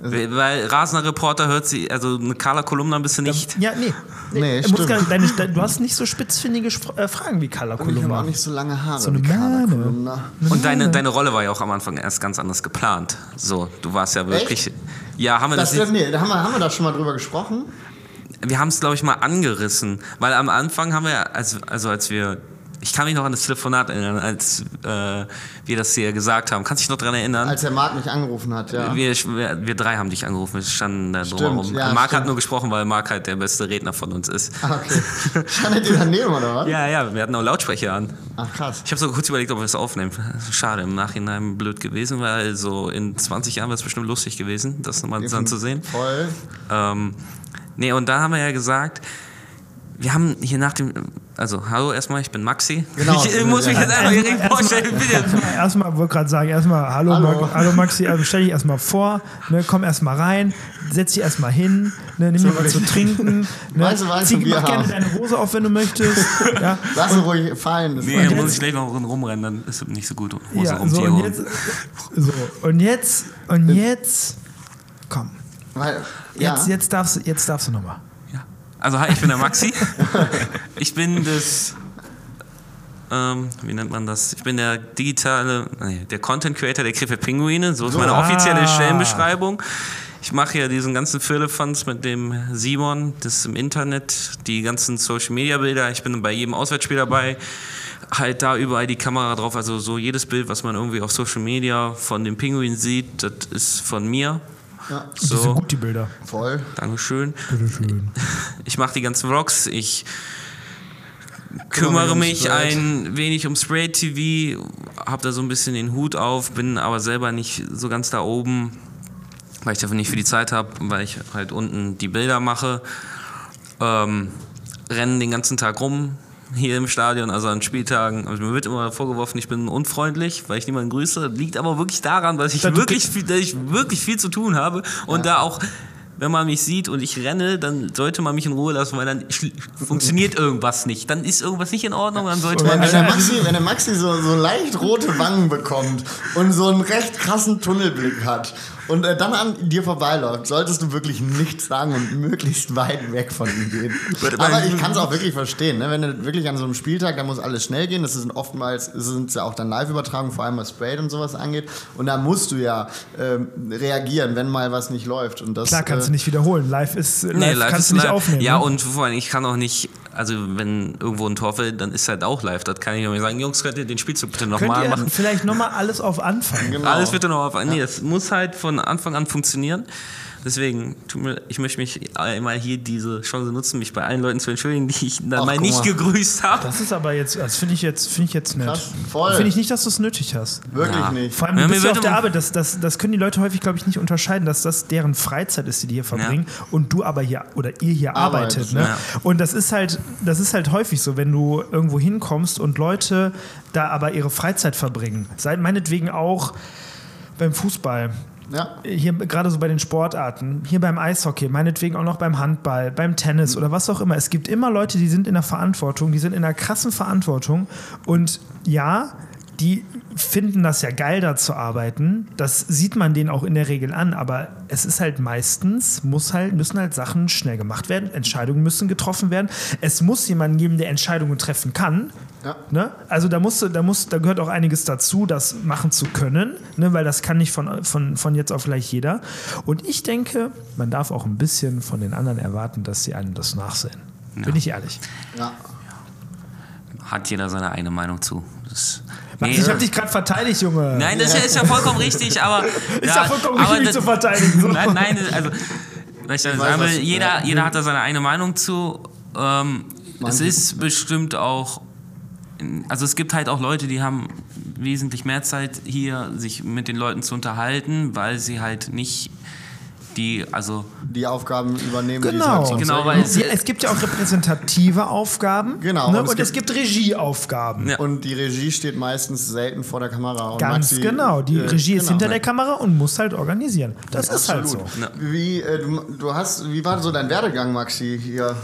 Weil, weil Rasender Reporter hört sie, also eine Carla Kolumna bist du nicht. Ja, nee. Nee, gar nicht, deine, deine, du hast nicht so spitzfindige äh, Fragen wie Carla Ich habe auch Kolumna. nicht so lange Haare. So eine wie Carla Mähne. Kolumna. Und deine, deine Rolle war ja auch am Anfang erst ganz anders geplant. So, du warst ja wirklich. Ja, haben wir das, Das, nee, da haben wir, haben wir da schon mal drüber gesprochen? Wir haben es, glaube ich, mal angerissen. Weil am Anfang haben wir, also, also als wir. Ich kann mich noch an das Telefonat erinnern, als äh, wir das hier gesagt haben. Kannst du dich noch daran erinnern? Als der Marc mich angerufen hat, ja. Wir, wir, wir drei haben dich angerufen, wir standen da drumherum. ja, Marc stimmt. hat nur gesprochen, weil Marc halt der beste Redner von uns ist. Ah, okay. Standet ihr daneben, oder was? Ja, ja, wir hatten auch Lautsprecher an. Ach, krass. Ich habe sogar kurz überlegt, ob wir es aufnehmen. Schade, im Nachhinein blöd gewesen, weil so in 20 Jahren wäre es bestimmt lustig gewesen, das nochmal dann zu sehen. Voll. Ähm, nee, und da haben wir ja gesagt, wir haben hier nach dem, also hallo erstmal, ich bin Maxi. Genau. [laughs] Ich, muss mich jetzt einfach direkt vorstellen. [laughs] Erstmal, wollte gerade sagen, erstmal, hallo, Hallo. hallo. hallo Maxi, also stell dich erstmal vor, ne, komm erstmal rein, setz dich erstmal hin, ne, nimm dir was zu trinken. Ne, [laughs] Weißt du, weißt zieh, mach gerne deine Hose auf, wenn du möchtest. ja, Lass ihn ruhig fallen. Das Nee, war- da muss ich gleich noch rumrennen, dann ist es nicht so gut. Hose ja, rum, so, und jetzt, so, und jetzt, und jetzt, komm, Weil, ja. jetzt, jetzt darfst du, jetzt darfst du nochmal. Also hi, ich bin der Maxi. ich bin das, ähm, wie nennt man das? Ich bin der digitale, nee, der Content Creator der Krefeld Pinguine. So ist meine Ah. offizielle Stellenbeschreibung. Ich mache ja diesen ganzen Firlefanz mit dem Simon, das im Internet, die ganzen Social Media Bilder. Ich bin bei jedem Auswärtsspiel dabei. Halt da überall die Kamera drauf. Also so jedes Bild, was man irgendwie auf Social Media von dem Pinguin sieht, das ist von mir. Ja, Die sind So, gut, die Bilder. voll. Dankeschön. Bitteschön. [laughs] Ich mache die ganzen Vlogs, ich kümmere mich ein wenig um Spray TV, habe da so ein bisschen den Hut auf, bin aber selber nicht so ganz da oben, weil ich dafür nicht für die Zeit habe, weil ich halt unten die Bilder mache. Ähm, rennen den ganzen Tag rum hier im Stadion, also an Spieltagen. Also mir wird immer vorgeworfen, ich bin unfreundlich, weil ich niemanden grüße. Liegt aber wirklich daran, dass ich, Dass du- wirklich viel, dass ich wirklich viel zu tun habe und da auch wenn man mich sieht und ich renne, dann sollte man mich in Ruhe lassen, weil dann funktioniert [laughs] irgendwas nicht. Dann ist irgendwas nicht in Ordnung, dann sollte Wenn, man wenn, der Maxi, wenn der Maxi so, so leicht rote Wangen bekommt und so einen recht krassen Tunnelblick hat und äh, dann an dir vorbeiläuft, solltest du wirklich nichts sagen und möglichst weit weg von ihm gehen. Aber ich kann es auch wirklich verstehen. Ne? Wenn du wirklich an so einem Spieltag, da muss alles schnell gehen. Das sind oftmals sind ja auch dann Live-Übertragungen, vor allem was Sprayed und sowas angeht. Und da musst du ja ähm, reagieren, wenn mal was nicht läuft. Und das, Klar kannst äh, du nicht wiederholen. Live ist, live, Nee, live kannst ist du nicht live. aufnehmen. Ja, ne? und vor allem, ich kann auch nicht, also wenn irgendwo ein Tor fällt, dann ist halt auch live. Das kann ich nicht sagen, Jungs, könnt ihr den Spielzug bitte Könnt nochmal ihr machen? vielleicht nochmal alles auf Anfang? Genau. Alles bitte noch auf. Nee, es muss halt von Anfang an funktionieren. Deswegen, tut mir, ich möchte mich einmal hier diese Chance nutzen, mich bei allen Leuten zu entschuldigen, die ich dann Ach, mal nicht mal. gegrüßt habe. Das ist aber jetzt, das finde ich jetzt, finde ich jetzt nett. Krass, voll. Finde ich nicht, dass du es nötig hast. Wirklich Ja. nicht. Vor allem, Ja, du bist ja auf der Arbeit, das, das, das können die Leute häufig, glaube ich, nicht unterscheiden, dass das deren Freizeit ist, die die hier verbringen und du aber hier oder ihr hier Arbeitet, arbeitet. Ne? ja. Und das ist halt, das ist halt häufig so, wenn du irgendwo hinkommst und Leute da aber ihre Freizeit verbringen. Sei meinetwegen auch beim Fußball. Ja. Hier gerade so bei den Sportarten, hier beim Eishockey, meinetwegen auch noch beim Handball, beim Tennis oder was auch immer. Es gibt immer Leute, die sind in der Verantwortung, die sind in einer krassen Verantwortung und ja, die finden das ja geil, da zu arbeiten. Das sieht man denen auch in der Regel an, aber es ist halt meistens, muss halt, müssen halt Sachen schnell gemacht werden, Entscheidungen müssen getroffen werden. Es muss jemanden geben, der Entscheidungen treffen kann. Ja. Ne? Also da musst du, da muss, da gehört auch einiges dazu, das machen zu können, ne? weil das kann nicht von, von, von jetzt auf gleich jeder. Und ich denke, man darf auch ein bisschen von den anderen erwarten, dass sie einem das nachsehen. Bin ich ehrlich. Ja. Hat jeder seine eigene Meinung zu. Das, Nee, ich habe dich gerade verteidigt, Junge. Nein, das ist ja, ist ja vollkommen richtig, aber. [laughs] Ist ja vollkommen richtig, aber mich das- zu verteidigen. So. Nein, nein, also. Was ich damit weiß, was- jeder, ja. jeder hat da seine eigene Meinung zu. Ähm, es ist bestimmt auch. Also es gibt halt auch Leute, die haben wesentlich mehr Zeit hier, sich mit den Leuten zu unterhalten, weil sie halt nicht die, also Die Aufgaben übernehmen, die Genau. es halt Genau, sonst weil Ja, es gibt ja auch repräsentative Aufgaben. Genau, Ne? und Und, es es gibt Regieaufgaben. Ja. Und die Regie steht meistens selten vor der Kamera. Und Ganz Maxi, genau. Die äh, Regie ist genau. hinter der Kamera und muss halt organisieren. Das ist halt so. Absolut. Wie, äh, du, du hast, wie war so dein Werdegang, Maxi, hier?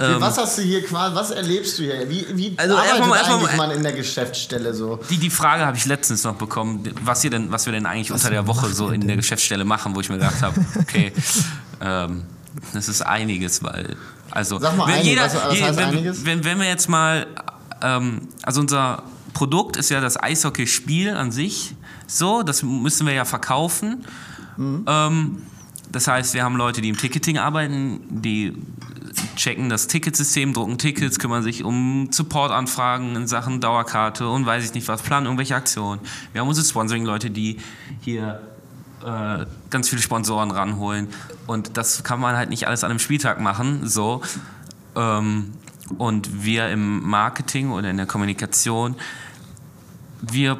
Ähm, was hast du hier quasi, was erlebst du hier? Wie, wie Also arbeitet erstmal- erstmal- eigentlich man in der Geschäftsstelle so? Die, die Frage habe ich letztens noch bekommen, was, ihr denn, was wir denn eigentlich unter der Woche so in der Geschäftsstelle machen, wo ich mir gedacht habe, okay, ähm, das ist einiges, weil. Also, Sag mal wenn einiges, was- was heißt wenn, einiges? Wenn, wenn wir jetzt mal. Ähm, also, unser Produkt ist ja das Eishockeyspiel an sich. So, das müssen wir ja verkaufen. Mhm. Ähm, das heißt, wir haben Leute, die im Ticketing arbeiten, die checken das Ticketsystem, drucken Tickets, kümmern sich um Supportanfragen in Sachen Dauerkarte und weiß ich nicht was, planen irgendwelche Aktionen. Wir haben unsere Sponsoring-Leute, die hier äh, ganz viele Sponsoren ranholen. Und das kann man halt nicht alles an einem Spieltag machen. So. Ähm, und wir im Marketing oder in der Kommunikation, wir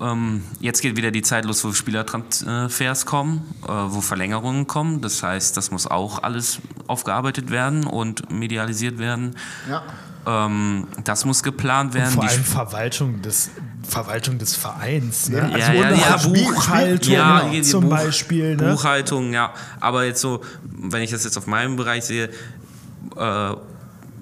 ähm, jetzt geht wieder die Zeit los, wo Spielertransfers kommen, äh, wo Verlängerungen kommen. Das heißt, das muss auch alles aufgearbeitet werden und medialisiert werden. Ja. Ähm, das muss geplant werden. Vor Die allem Verwaltung des, Verwaltung des Vereins. Ne? Ja, ja, ja, Buchhaltung Ja, die zum Buch- Beispiel. Ne? Buchhaltung, ja. Aber jetzt so, wenn ich das jetzt auf meinem Bereich sehe, äh,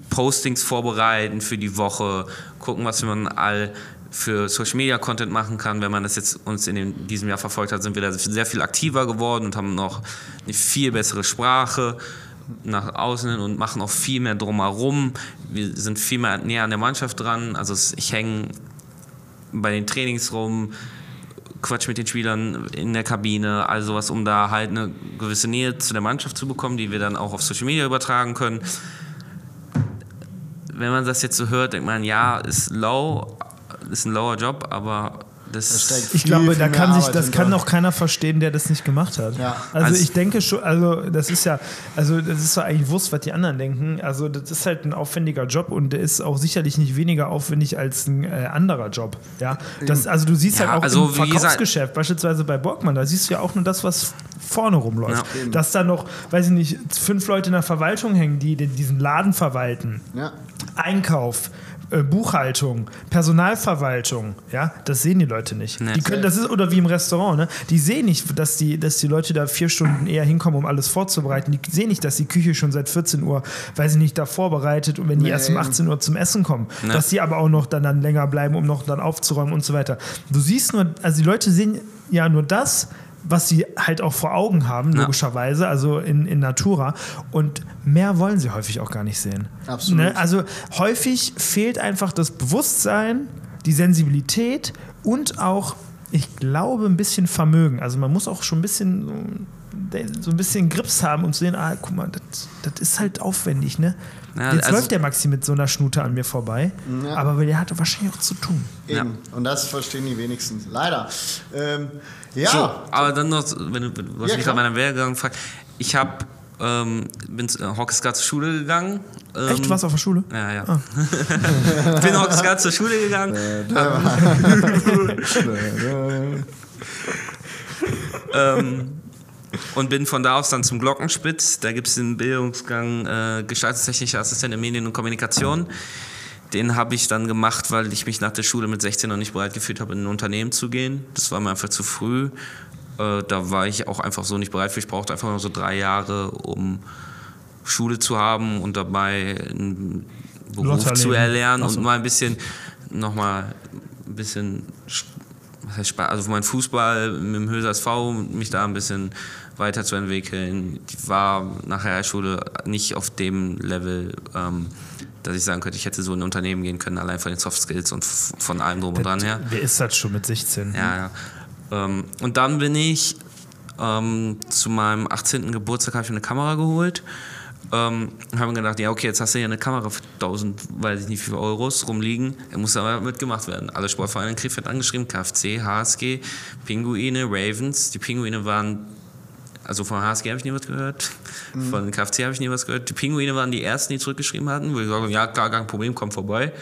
Postings vorbereiten für die Woche, gucken, was man all für Social Media Content machen kann. Wenn man das jetzt uns in dem, diesem Jahr verfolgt hat, sind wir da sehr viel aktiver geworden und haben noch eine viel bessere Sprache nach außen und machen auch viel mehr drumherum. Wir sind viel mehr näher an der Mannschaft dran. Also ich hänge bei den Trainings rum, Quatsch mit den Spielern in der Kabine, all sowas, um da halt eine gewisse Nähe zu der Mannschaft zu bekommen, die wir dann auch auf Social Media übertragen können. Wenn man das jetzt so hört, denkt man, ja, ist low, ist ein lower Job, aber das steckt Ich viel, glaube, da kann sich, Arbeit das kann auch keiner verstehen, der das nicht gemacht hat. Ja. Also, Also- ich denke schon, also das ist ja, also das ist doch eigentlich Wurst, was die anderen denken. Also das ist halt ein aufwendiger Job und der ist auch sicherlich nicht weniger aufwendig als ein äh, anderer Job. Ja, das, also du siehst Ja, halt auch also im Verkaufsgeschäft, beispielsweise bei Borgmann, da siehst du ja auch nur das, was vorne rumläuft. Ja. Dass da noch, weiß ich nicht, fünf Leute in der Verwaltung hängen, die den- diesen Laden verwalten. Ja. Einkauf, Buchhaltung, Personalverwaltung, ja, das sehen die Leute nicht. Nee. Die können, das ist oder wie im Restaurant, ne? Die sehen nicht, dass die, dass die Leute da vier Stunden eher hinkommen, um alles vorzubereiten. Die sehen nicht, dass die Küche schon seit 14 Uhr, weiß ich nicht, da vorbereitet und wenn die Nee. erst um 18 Uhr zum Essen kommen, Ja. dass die aber auch noch dann, dann länger bleiben, um noch dann aufzuräumen und so weiter. Du siehst nur, also die Leute sehen ja nur das, was sie halt auch vor Augen haben, Ja. logischerweise, also in, in Natura. Und mehr wollen sie häufig auch gar nicht sehen. Absolut. Ne? Also häufig fehlt einfach das Bewusstsein, die Sensibilität und auch, ich glaube, ein bisschen Vermögen. Also man muss auch schon ein bisschen so- ein bisschen Grips haben und sehen, ah, guck mal, das, das ist halt aufwendig, ne? Ja, Jetzt also- läuft der Maxi mit so einer Schnute an mir vorbei, Ja. aber der hatte wahrscheinlich auch zu tun. Eben. Und das verstehen die wenigsten. Leider. Ähm, ja. So, aber dann noch, wenn du, du hast Ja, mich nach meiner Werdegang gefragt. Ich habe ähm, bin äh, Hockesgar zur Schule gegangen. Ähm, Echt, was auf der Schule? Ja, ja. Ah. [laughs] bin Hockesgar zur Schule gegangen. ähm, [laughs] [laughs] und bin von da aus dann zum Glockenspitz. Da gibt es den Bildungsgang äh, Gestaltungstechnischer Assistent in Medien und Kommunikation. Den habe ich dann gemacht, weil ich mich nach der Schule mit 16 noch nicht bereit gefühlt habe, in ein Unternehmen zu gehen. Das war mir einfach zu früh. Äh, da war ich auch einfach so nicht bereit für. Ich brauchte einfach nur so drei Jahre, um Schule zu haben und dabei einen Beruf zu erlernen so. und mal ein bisschen nochmal ein bisschen was heißt Spaß, also für meinen Fußball mit dem Höser SV mich da ein bisschen weiterzuentwickeln. Ich war nach der Schule nicht auf dem Level, ähm, dass ich sagen könnte, ich hätte so in ein Unternehmen gehen können, allein von den Soft Skills und von allem drum und dran her. Wer ist das schon mit 16? Ja, ja. Ähm, und dann bin ich ähm, zu meinem 18. Geburtstag habe ich eine Kamera geholt. Ähm, habe mir gedacht, ja okay, jetzt hast du hier eine Kamera für 1000, weiß ich nicht, wie viel Euros rumliegen. Er muss aber mitgemacht werden. Alle Sportvereine in Krefeld angeschrieben, KFC, HSG, Pinguine, Ravens. Die Pinguine waren, also von HSG habe ich nie was gehört, von KFC habe ich nie was gehört. Die Pinguine waren die ersten, die zurückgeschrieben hatten, wo ich habe, ja klar, kein Problem, komm vorbei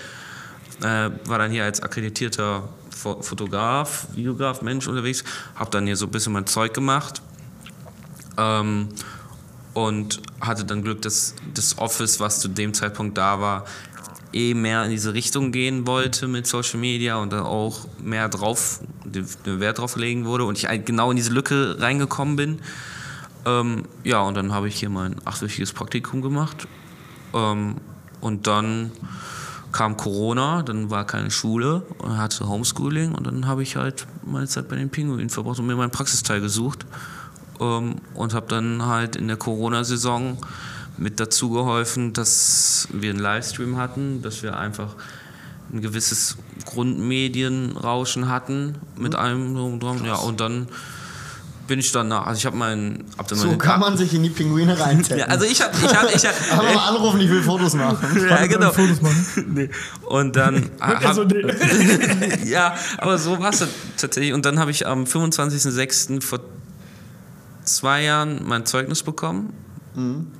äh, war dann hier als akkreditierter Fo- Fotograf, Videograf, Mensch unterwegs, habe dann hier so ein bisschen mein Zeug gemacht ähm, und hatte dann Glück, dass das Office, was zu dem Zeitpunkt da war, eh mehr in diese Richtung gehen wollte mit Social Media und da auch mehr drauf, den Wert drauf legen wurde und ich genau in diese Lücke reingekommen bin. Ähm, ja, und dann habe ich hier mein achtwöchiges Praktikum gemacht ähm, und dann kam Corona, dann war keine Schule und hatte Homeschooling und dann habe ich halt meine Zeit bei den Pinguinen verbracht und mir meinen Praxisteil gesucht ähm, und habe dann halt in der Corona-Saison mit dazu geholfen, dass wir einen Livestream hatten, dass wir einfach ein gewisses Grundmedienrauschen hatten mit allem drum und dran. Ja, und dann bin ich dann nach. Also ich habe meinen. Hab dann So meine kann man sich in die Pinguine [laughs] reinteppen. ja, also ich habe, ich habe, ich hab, [laughs] Aber mal anrufen, ich will Fotos machen. [laughs] ja, genau. Fotos machen. Nee. Und dann, Also, hab, nee. ja, aber so war es dann tatsächlich. Und dann habe ich am 25.06. vor zwei Jahren mein Zeugnis bekommen. Und,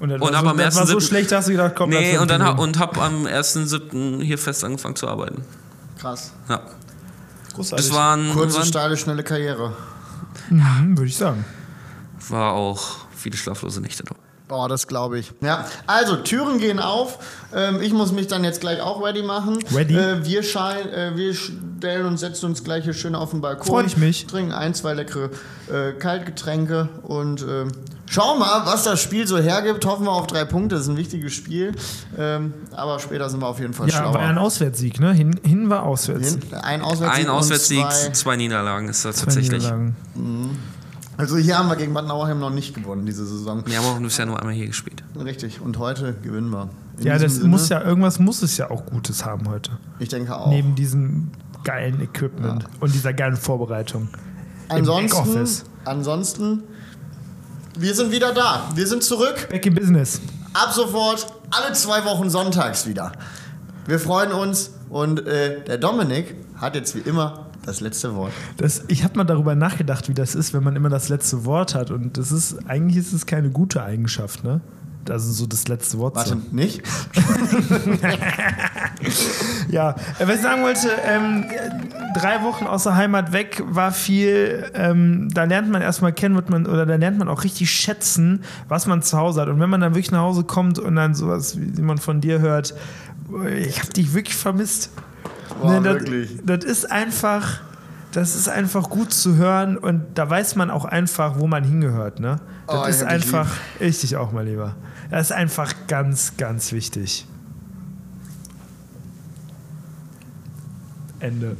dann Und war so, am das war so 1.7. schlecht, hast du gedacht, komm, Nee, und dann ha- und habe am 1.07. hier fest angefangen zu arbeiten. Krass. Ja. Großartig. Das war, ein, Kurze, war, ein- steile, schnelle Karriere. Mhm, würde ich sagen. war auch viele schlaflose Nächte dort. Oh, das glaube ich. Ja, also Türen gehen auf. Ähm, ich muss mich dann jetzt gleich auch ready machen. Ready? Äh, wir, schein, äh, wir stellen uns, setzen uns gleich hier schön auf den Balkon. Freu ich mich. Trinken ein, zwei leckere äh, Kaltgetränke und ähm, schauen mal, was das Spiel so hergibt. Hoffen wir auf drei Punkte. Das ist ein wichtiges Spiel. Ähm, aber später sind wir auf jeden Fall Ja, war ein schlauer. Auswärtssieg, ne? Hin, hin war auswärts. Hin- Ein Auswärtssieg. Ein Auswärtssieg, und zwei- zwei, Niederlagen ist das Zwei tatsächlich. Niederlagen. Also hier haben wir gegen Bad Nauheim noch nicht gewonnen diese Saison. Wir haben auch bisher nur einmal hier gespielt. Richtig. Und heute gewinnen wir. In Ja, das Sinne, muss ja, irgendwas muss es ja auch Gutes haben heute. Ich denke auch. Neben diesem geilen Equipment und dieser geilen Vorbereitung. Ansonsten, ansonsten, wir sind wieder da. Wir sind zurück. Back in Business. Ab sofort alle zwei Wochen sonntags wieder. Wir freuen uns und äh, der Dominik hat jetzt wie immer das letzte Wort. Das, ich habe mal darüber nachgedacht, wie das ist, wenn man immer das letzte Wort hat. Und das ist, eigentlich ist es keine gute Eigenschaft, ne? Also so das letzte Wort Warte, zu. nicht? [laughs] Ja, äh, was ich sagen wollte, ähm, drei Wochen aus der Heimat weg war viel, ähm, da lernt man erstmal kennen, wird man, oder da lernt man auch richtig schätzen, was man zu Hause hat. Und wenn man dann wirklich nach Hause kommt und dann sowas, wie man von dir hört, ich habe dich wirklich vermisst. Boah, das, wirklich. das ist einfach, das ist einfach gut zu hören und da weiß man auch einfach, wo man hingehört, ne? Das Oh, ist einfach, ich dich auch mal lieber. Das ist einfach ganz, ganz wichtig. Ende.